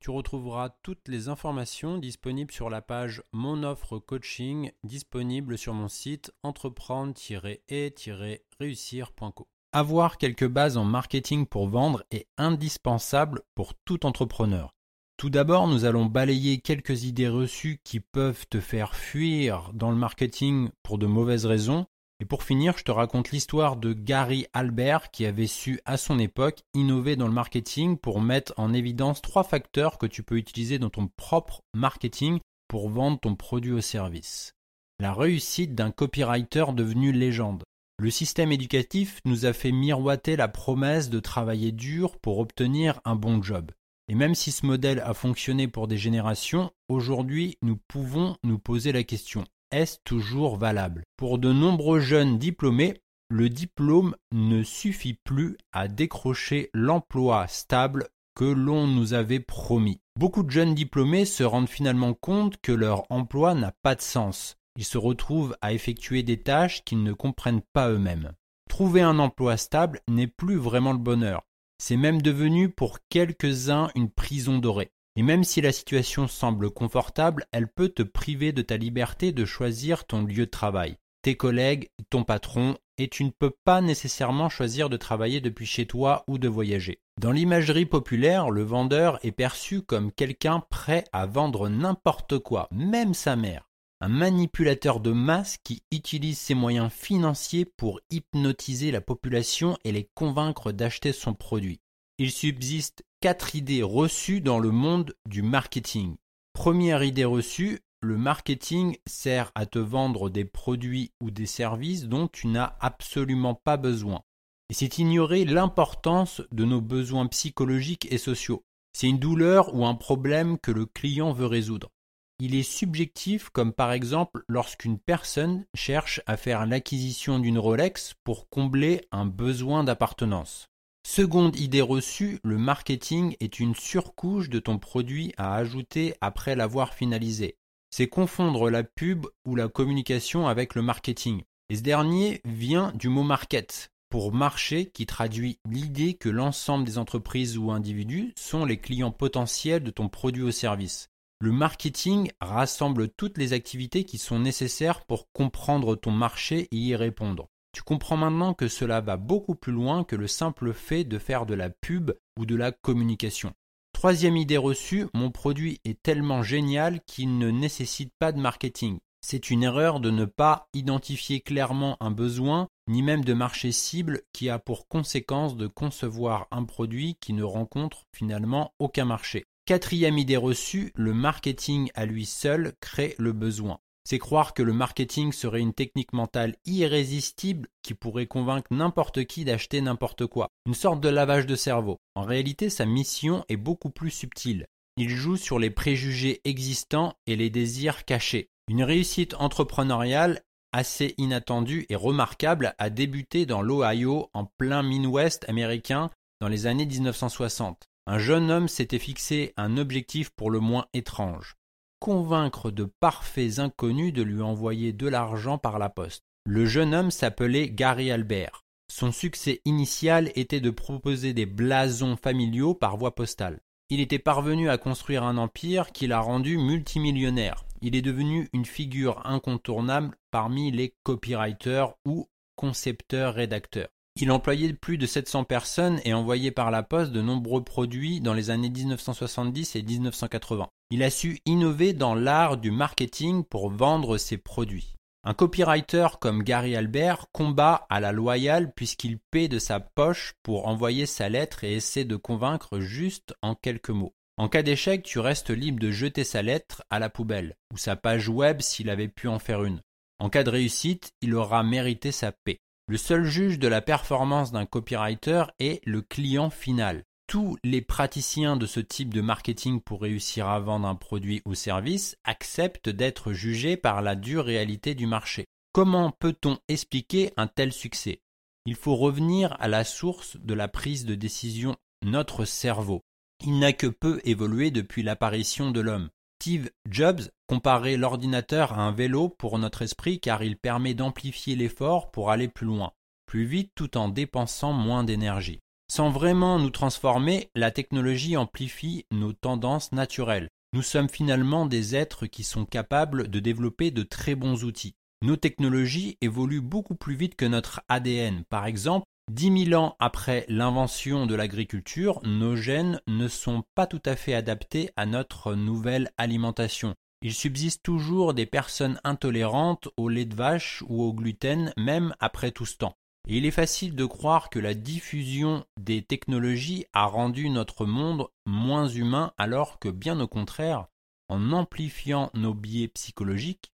Tu retrouveras toutes les informations disponibles sur la page Mon offre coaching disponible sur mon site entreprendre-et-réussir.co. Avoir quelques bases en marketing pour vendre est indispensable pour tout entrepreneur. Tout d'abord, nous allons balayer quelques idées reçues qui peuvent te faire fuir dans le marketing pour de mauvaises raisons. Et pour finir, je te raconte l'histoire de Gary Albert qui avait su à son époque innover dans le marketing pour mettre en évidence trois facteurs que tu peux utiliser dans ton propre marketing pour vendre ton produit ou service. La réussite d'un copywriter devenu légende. Le système éducatif nous a fait miroiter la promesse de travailler dur pour obtenir un bon job. Et même si ce modèle a fonctionné pour des générations, aujourd'hui nous pouvons nous poser la question est-ce toujours valable? Pour de nombreux jeunes diplômés, le diplôme ne suffit plus à décrocher l'emploi stable que l'on nous avait promis. Beaucoup de jeunes diplômés se rendent finalement compte que leur emploi n'a pas de sens ils se retrouvent à effectuer des tâches qu'ils ne comprennent pas eux-mêmes. Trouver un emploi stable n'est plus vraiment le bonheur. C'est même devenu pour quelques-uns une prison dorée. Et même si la situation semble confortable, elle peut te priver de ta liberté de choisir ton lieu de travail, tes collègues, ton patron, et tu ne peux pas nécessairement choisir de travailler depuis chez toi ou de voyager. Dans l'imagerie populaire, le vendeur est perçu comme quelqu'un prêt à vendre n'importe quoi, même sa mère un manipulateur de masse qui utilise ses moyens financiers pour hypnotiser la population et les convaincre d'acheter son produit. Il subsiste quatre idées reçues dans le monde du marketing. Première idée reçue, le marketing sert à te vendre des produits ou des services dont tu n'as absolument pas besoin. Et c'est ignorer l'importance de nos besoins psychologiques et sociaux. C'est une douleur ou un problème que le client veut résoudre. Il est subjectif comme par exemple lorsqu'une personne cherche à faire l'acquisition d'une Rolex pour combler un besoin d'appartenance. Seconde idée reçue, le marketing est une surcouche de ton produit à ajouter après l'avoir finalisé. C'est confondre la pub ou la communication avec le marketing. Et ce dernier vient du mot market, pour marché qui traduit l'idée que l'ensemble des entreprises ou individus sont les clients potentiels de ton produit ou service. Le marketing rassemble toutes les activités qui sont nécessaires pour comprendre ton marché et y répondre. Tu comprends maintenant que cela va beaucoup plus loin que le simple fait de faire de la pub ou de la communication. Troisième idée reçue, mon produit est tellement génial qu'il ne nécessite pas de marketing. C'est une erreur de ne pas identifier clairement un besoin, ni même de marché cible qui a pour conséquence de concevoir un produit qui ne rencontre finalement aucun marché. Quatrième idée reçue, le marketing à lui seul crée le besoin. C'est croire que le marketing serait une technique mentale irrésistible qui pourrait convaincre n'importe qui d'acheter n'importe quoi. Une sorte de lavage de cerveau. En réalité, sa mission est beaucoup plus subtile. Il joue sur les préjugés existants et les désirs cachés. Une réussite entrepreneuriale assez inattendue et remarquable a débuté dans l'Ohio en plein Midwest américain dans les années 1960 un jeune homme s'était fixé un objectif pour le moins étrange convaincre de parfaits inconnus de lui envoyer de l'argent par la poste. Le jeune homme s'appelait Gary Albert. Son succès initial était de proposer des blasons familiaux par voie postale. Il était parvenu à construire un empire qui l'a rendu multimillionnaire. Il est devenu une figure incontournable parmi les copywriters ou concepteurs rédacteurs. Il employait plus de 700 personnes et envoyait par la poste de nombreux produits dans les années 1970 et 1980. Il a su innover dans l'art du marketing pour vendre ses produits. Un copywriter comme Gary Albert combat à la loyale puisqu'il paie de sa poche pour envoyer sa lettre et essaie de convaincre juste en quelques mots. En cas d'échec, tu restes libre de jeter sa lettre à la poubelle, ou sa page web s'il avait pu en faire une. En cas de réussite, il aura mérité sa paix. Le seul juge de la performance d'un copywriter est le client final. Tous les praticiens de ce type de marketing pour réussir à vendre un produit ou service acceptent d'être jugés par la dure réalité du marché. Comment peut-on expliquer un tel succès? Il faut revenir à la source de la prise de décision, notre cerveau. Il n'a que peu évolué depuis l'apparition de l'homme. Steve Jobs comparait l'ordinateur à un vélo pour notre esprit car il permet d'amplifier l'effort pour aller plus loin, plus vite tout en dépensant moins d'énergie. Sans vraiment nous transformer, la technologie amplifie nos tendances naturelles. Nous sommes finalement des êtres qui sont capables de développer de très bons outils. Nos technologies évoluent beaucoup plus vite que notre ADN. Par exemple, Dix mille ans après l'invention de l'agriculture, nos gènes ne sont pas tout à fait adaptés à notre nouvelle alimentation. Il subsiste toujours des personnes intolérantes au lait de vache ou au gluten même après tout ce temps. Et il est facile de croire que la diffusion des technologies a rendu notre monde moins humain alors que bien au contraire, en amplifiant nos biais psychologiques,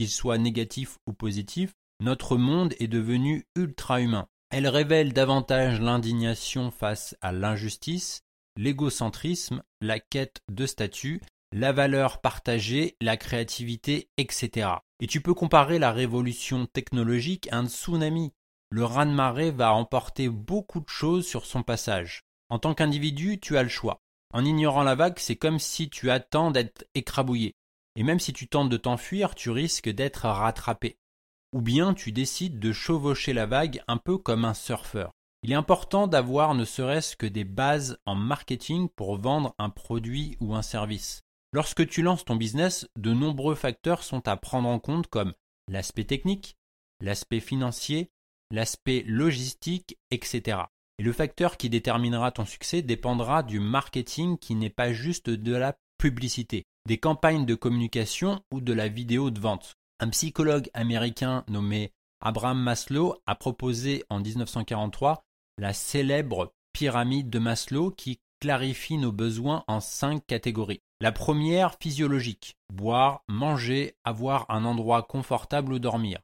qu'ils soient négatifs ou positifs, notre monde est devenu ultra humain. Elle révèle davantage l'indignation face à l'injustice, l'égocentrisme, la quête de statut, la valeur partagée, la créativité, etc. Et tu peux comparer la révolution technologique à un tsunami. Le raz-de-marée va emporter beaucoup de choses sur son passage. En tant qu'individu, tu as le choix. En ignorant la vague, c'est comme si tu attends d'être écrabouillé. Et même si tu tentes de t'enfuir, tu risques d'être rattrapé ou bien tu décides de chevaucher la vague un peu comme un surfeur. Il est important d'avoir ne serait-ce que des bases en marketing pour vendre un produit ou un service. Lorsque tu lances ton business, de nombreux facteurs sont à prendre en compte comme l'aspect technique, l'aspect financier, l'aspect logistique, etc. Et le facteur qui déterminera ton succès dépendra du marketing qui n'est pas juste de la publicité, des campagnes de communication ou de la vidéo de vente. Un psychologue américain nommé Abraham Maslow a proposé en 1943 la célèbre pyramide de Maslow qui clarifie nos besoins en cinq catégories. La première, physiologique, boire, manger, avoir un endroit confortable où dormir.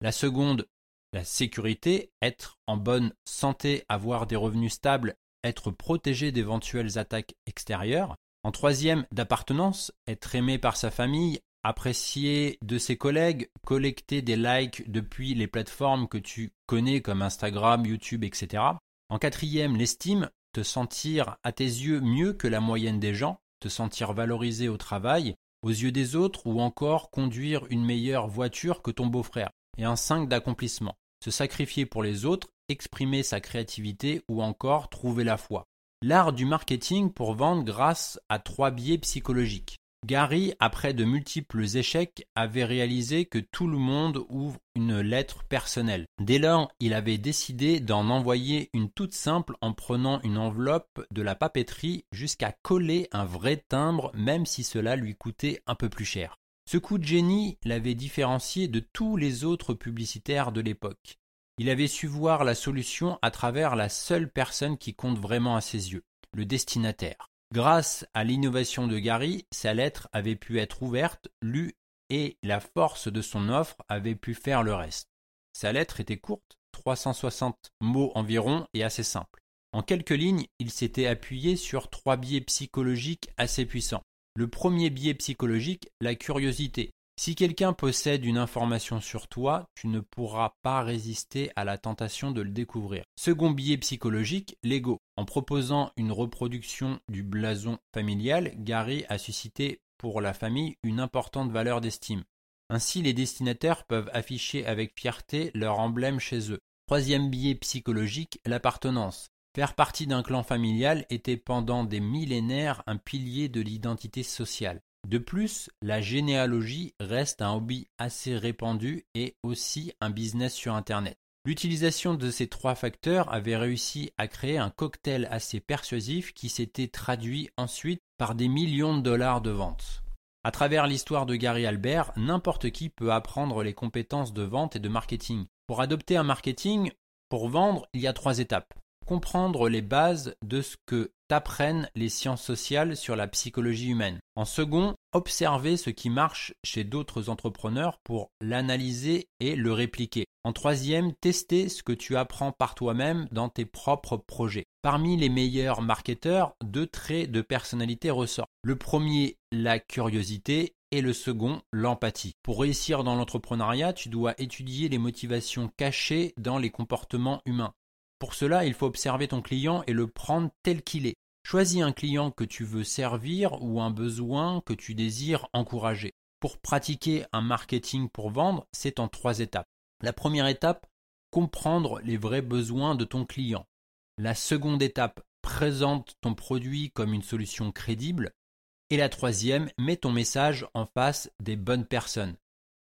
La seconde, la sécurité, être en bonne santé, avoir des revenus stables, être protégé d'éventuelles attaques extérieures. En troisième, d'appartenance, être aimé par sa famille, apprécier de ses collègues, collecter des likes depuis les plateformes que tu connais comme Instagram, YouTube, etc. En quatrième, l'estime, te sentir à tes yeux mieux que la moyenne des gens, te sentir valorisé au travail, aux yeux des autres ou encore conduire une meilleure voiture que ton beau-frère. Et un 5 d'accomplissement, se sacrifier pour les autres, exprimer sa créativité ou encore trouver la foi. L'art du marketing pour vendre grâce à trois biais psychologiques. Gary, après de multiples échecs, avait réalisé que tout le monde ouvre une lettre personnelle. Dès lors, il avait décidé d'en envoyer une toute simple en prenant une enveloppe de la papeterie jusqu'à coller un vrai timbre même si cela lui coûtait un peu plus cher. Ce coup de génie l'avait différencié de tous les autres publicitaires de l'époque. Il avait su voir la solution à travers la seule personne qui compte vraiment à ses yeux, le destinataire. Grâce à l'innovation de Gary, sa lettre avait pu être ouverte, lue et la force de son offre avait pu faire le reste. Sa lettre était courte, 360 mots environ et assez simple. En quelques lignes, il s'était appuyé sur trois biais psychologiques assez puissants. Le premier biais psychologique, la curiosité. Si quelqu'un possède une information sur toi, tu ne pourras pas résister à la tentation de le découvrir. Second biais psychologique, l'ego. En proposant une reproduction du blason familial, Gary a suscité pour la famille une importante valeur d'estime. Ainsi, les destinataires peuvent afficher avec fierté leur emblème chez eux. Troisième biais psychologique, l'appartenance. Faire partie d'un clan familial était pendant des millénaires un pilier de l'identité sociale. De plus, la généalogie reste un hobby assez répandu et aussi un business sur Internet. L'utilisation de ces trois facteurs avait réussi à créer un cocktail assez persuasif qui s'était traduit ensuite par des millions de dollars de ventes. À travers l'histoire de Gary Albert, n'importe qui peut apprendre les compétences de vente et de marketing. Pour adopter un marketing, pour vendre, il y a trois étapes. Comprendre les bases de ce que t'apprennent les sciences sociales sur la psychologie humaine. En second, observer ce qui marche chez d'autres entrepreneurs pour l'analyser et le répliquer. En troisième, tester ce que tu apprends par toi-même dans tes propres projets. Parmi les meilleurs marketeurs, deux traits de personnalité ressortent. Le premier, la curiosité et le second, l'empathie. Pour réussir dans l'entrepreneuriat, tu dois étudier les motivations cachées dans les comportements humains. Pour cela, il faut observer ton client et le prendre tel qu'il est. Choisis un client que tu veux servir ou un besoin que tu désires encourager. Pour pratiquer un marketing pour vendre, c'est en trois étapes. La première étape, comprendre les vrais besoins de ton client. La seconde étape, présente ton produit comme une solution crédible. Et la troisième, mets ton message en face des bonnes personnes.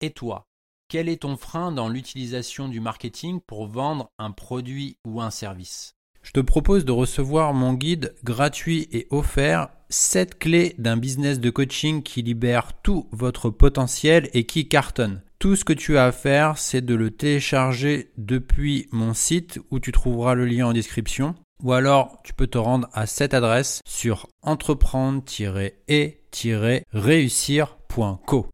Et toi, quel est ton frein dans l'utilisation du marketing pour vendre un produit ou un service? Je te propose de recevoir mon guide gratuit et offert 7 clés d'un business de coaching qui libère tout votre potentiel et qui cartonne. Tout ce que tu as à faire, c'est de le télécharger depuis mon site où tu trouveras le lien en description ou alors, tu peux te rendre à cette adresse sur entreprendre-et-réussir.co.